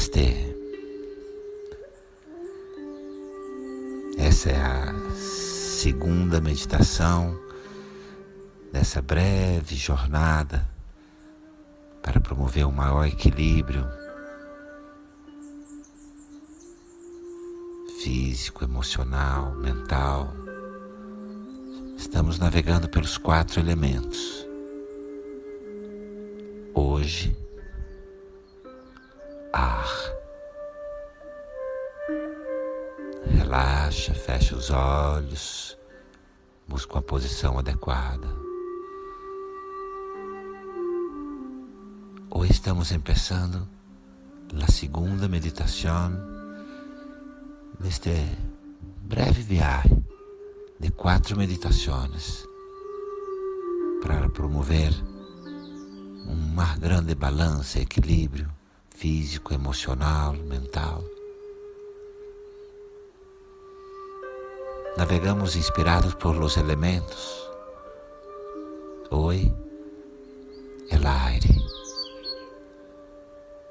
Namastê. Essa é a segunda meditação dessa breve jornada para promover um maior equilíbrio físico, emocional, mental. Estamos navegando pelos quatro elementos. Hoje, Relaxa, fecha os olhos, busca uma posição adequada. Hoje estamos começando a segunda meditação neste breve viagem de quatro meditações para promover um mais grande balanço equilíbrio físico, emocional, mental. Navegamos inspirados por los elementos. Hoy, el aire.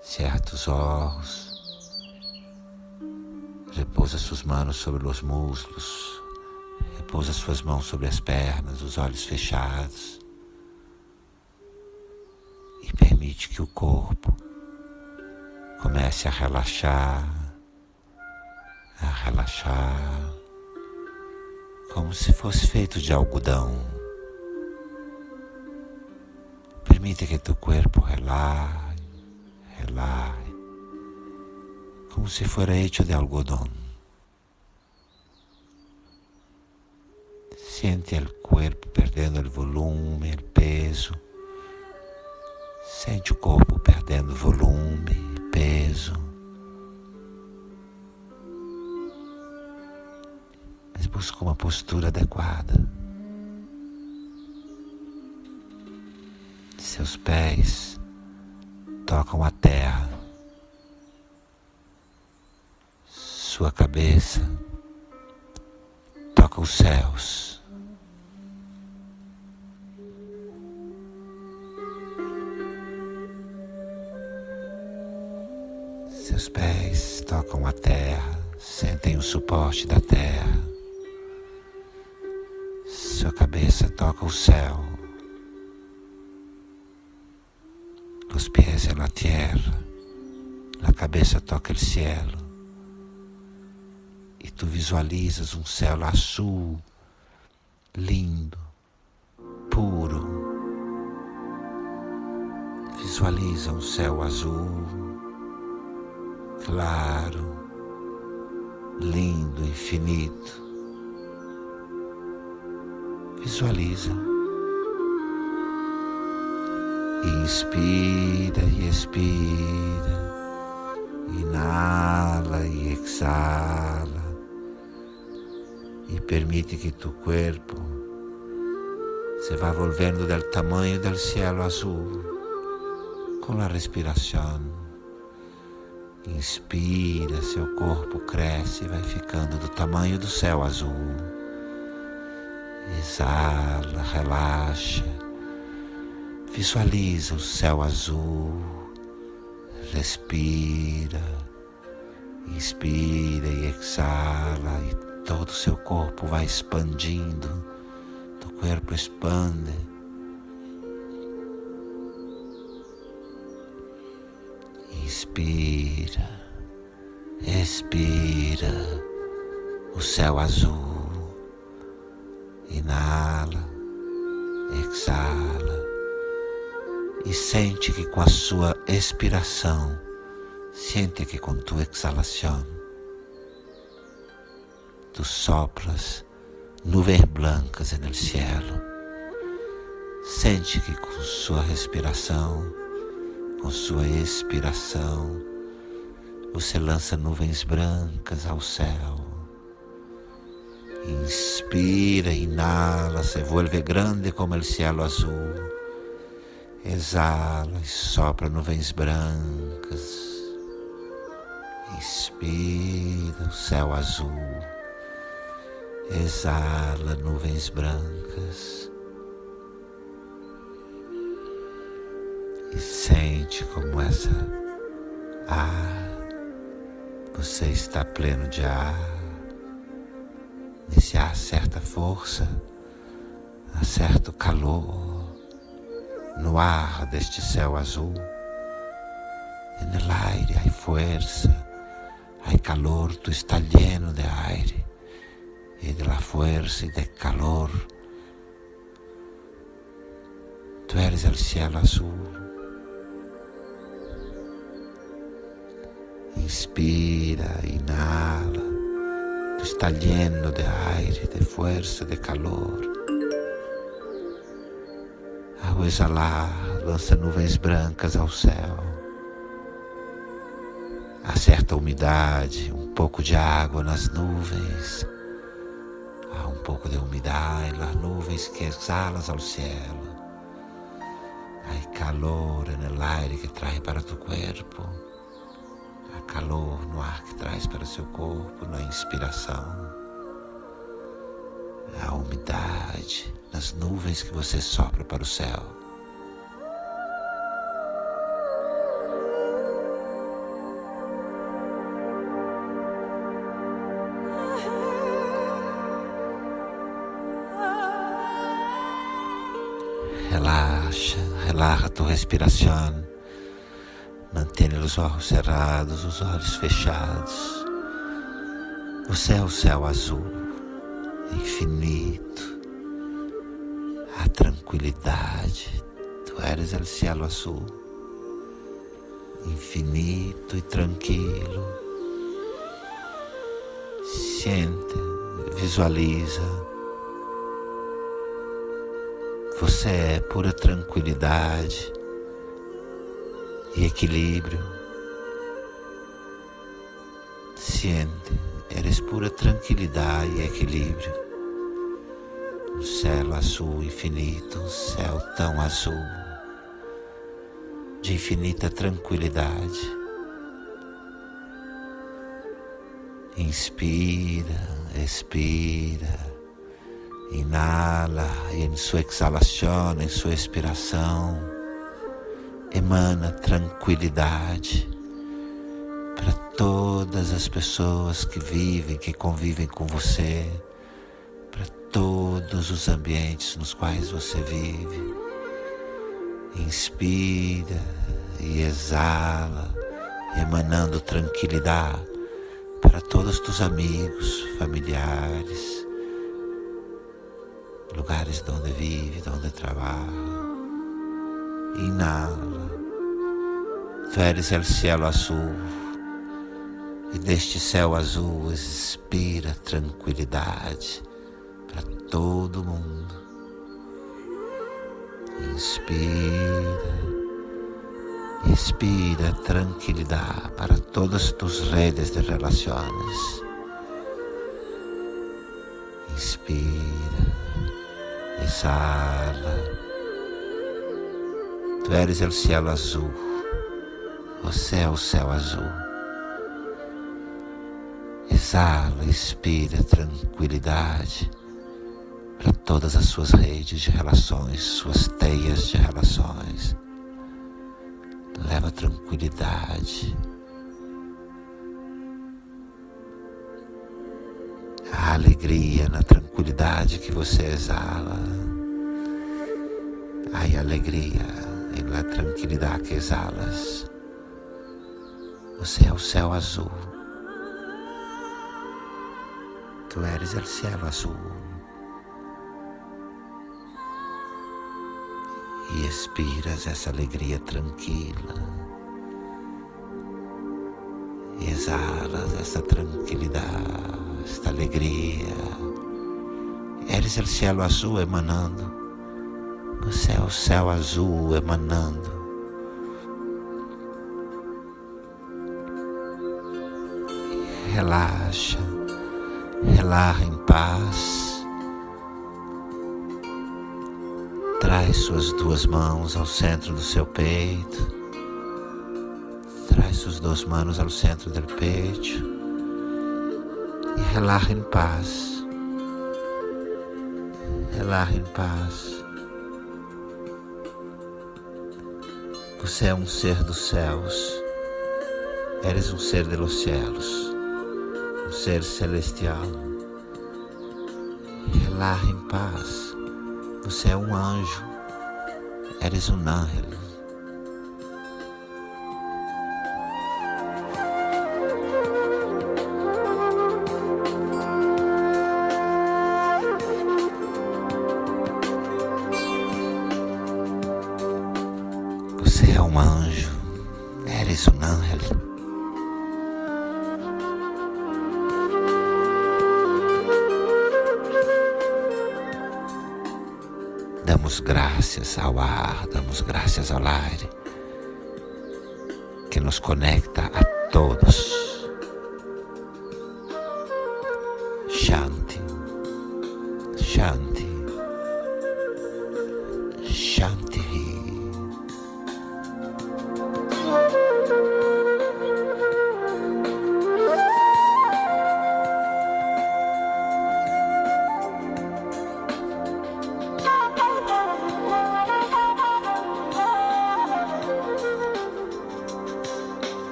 Cerra os olhos. Repousa suas manos sobre os muslos. Repousa suas mãos sobre as pernas, os olhos fechados. E permite que o corpo comece a relaxar, a relaxar, como se fosse feito de algodão. Permite que tu corpo relaxe, relaxe, como se fuera hecho de algodão. Siente o corpo perdendo o volume, o peso. Sente o corpo perdendo volume, peso. Mas busca uma postura adequada. Seus pés tocam a terra. Sua cabeça toca os céus. Seus pés tocam a terra, sentem o suporte da terra. Sua cabeça toca o céu. Os pés en la tierra, a cabeça toca o cielo. E tu visualizas um céu azul, lindo, puro. Visualiza um céu azul claro, lindo, infinito. Visualiza. Inspira e expira. Inala e exala. E permite que tu corpo se vá volvendo del tamanho del cielo azul com a respiração. Inspira, seu corpo cresce e vai ficando do tamanho do céu azul. Exala, relaxa. Visualiza o céu azul. Respira. Inspira e exala e todo o seu corpo vai expandindo. O corpo expande Inspira, expira o céu azul. Inala, exala e sente que com a sua expiração, sente que com tua exalação, tu sopras nuvens blancas no cielo. Sente que com sua respiração, com sua expiração, você lança nuvens brancas ao céu. Inspira, inala, se vuelve grande como o cielo azul. Exala e sopra nuvens brancas. Inspira o céu azul. Exala nuvens brancas. e sente como essa ar Você está pleno de ar. Nesse ar certa força, há certo calor no ar deste céu azul. En el aire hay fuerza, hay calor, tú estás lleno de aire y de la fuerza y del calor. Tú eres el cielo azul. Inspira, inhala. Está lleno de aire, de fuerza, de calor. Ao exalar, lança nuvens brancas ao céu. Há certa umidade, um pouco de água nas nuvens. Há um pouco de umidade nas nuvens que exalas ao céu. Há calor no aire que traz para tu corpo calor no ar que traz para seu corpo, na inspiração, a umidade nas nuvens que você sopra para o céu. Relaxa, relaxa tua respiração. Mantenha os olhos cerrados, os olhos fechados. O céu, céu azul, infinito. A tranquilidade. Tu eres o céu azul, infinito e tranquilo. Sente, visualiza. Você é pura tranquilidade e equilíbrio. Siente, eres pura tranquilidade e equilíbrio. Um céu azul infinito, um céu tão azul, de infinita tranquilidade. Inspira, expira, inala e em sua exalação, em sua expiração, emana tranquilidade para todas as pessoas que vivem, que convivem com você, para todos os ambientes nos quais você vive. Inspira e exala, emanando tranquilidade para todos os amigos, familiares, lugares onde vive, onde trabalha. Inala Tu eres o cielo azul e deste céu azul expira tranquilidade para todo mundo. Inspira, expira tranquilidade para todas tus redes de relações. Inspira, exala. Tu eres o cielo azul você é o céu azul. Exala, expira tranquilidade para todas as suas redes de relações, suas teias de relações. Leva tranquilidade. A alegria na tranquilidade que você exala. Ai, alegria na tranquilidade que exalas. Você é o céu azul. Tu eres o céu azul. E expiras essa alegria tranquila. Exalas essa tranquilidade, esta alegria. Eres o céu azul emanando. Você é o céu azul emanando. relaxa, relaxa em paz. Traz suas duas mãos ao centro do seu peito. Traz suas duas mãos ao centro do peito. E relaxa em paz. Relaxa em paz. Você é um ser dos céus Eres um ser de los cielos, um ser celestial. Relaja em paz. Você é um anjo. Eres um ángel. Damos graças ao ar, damos graças ao aire, que nos conecta a todos.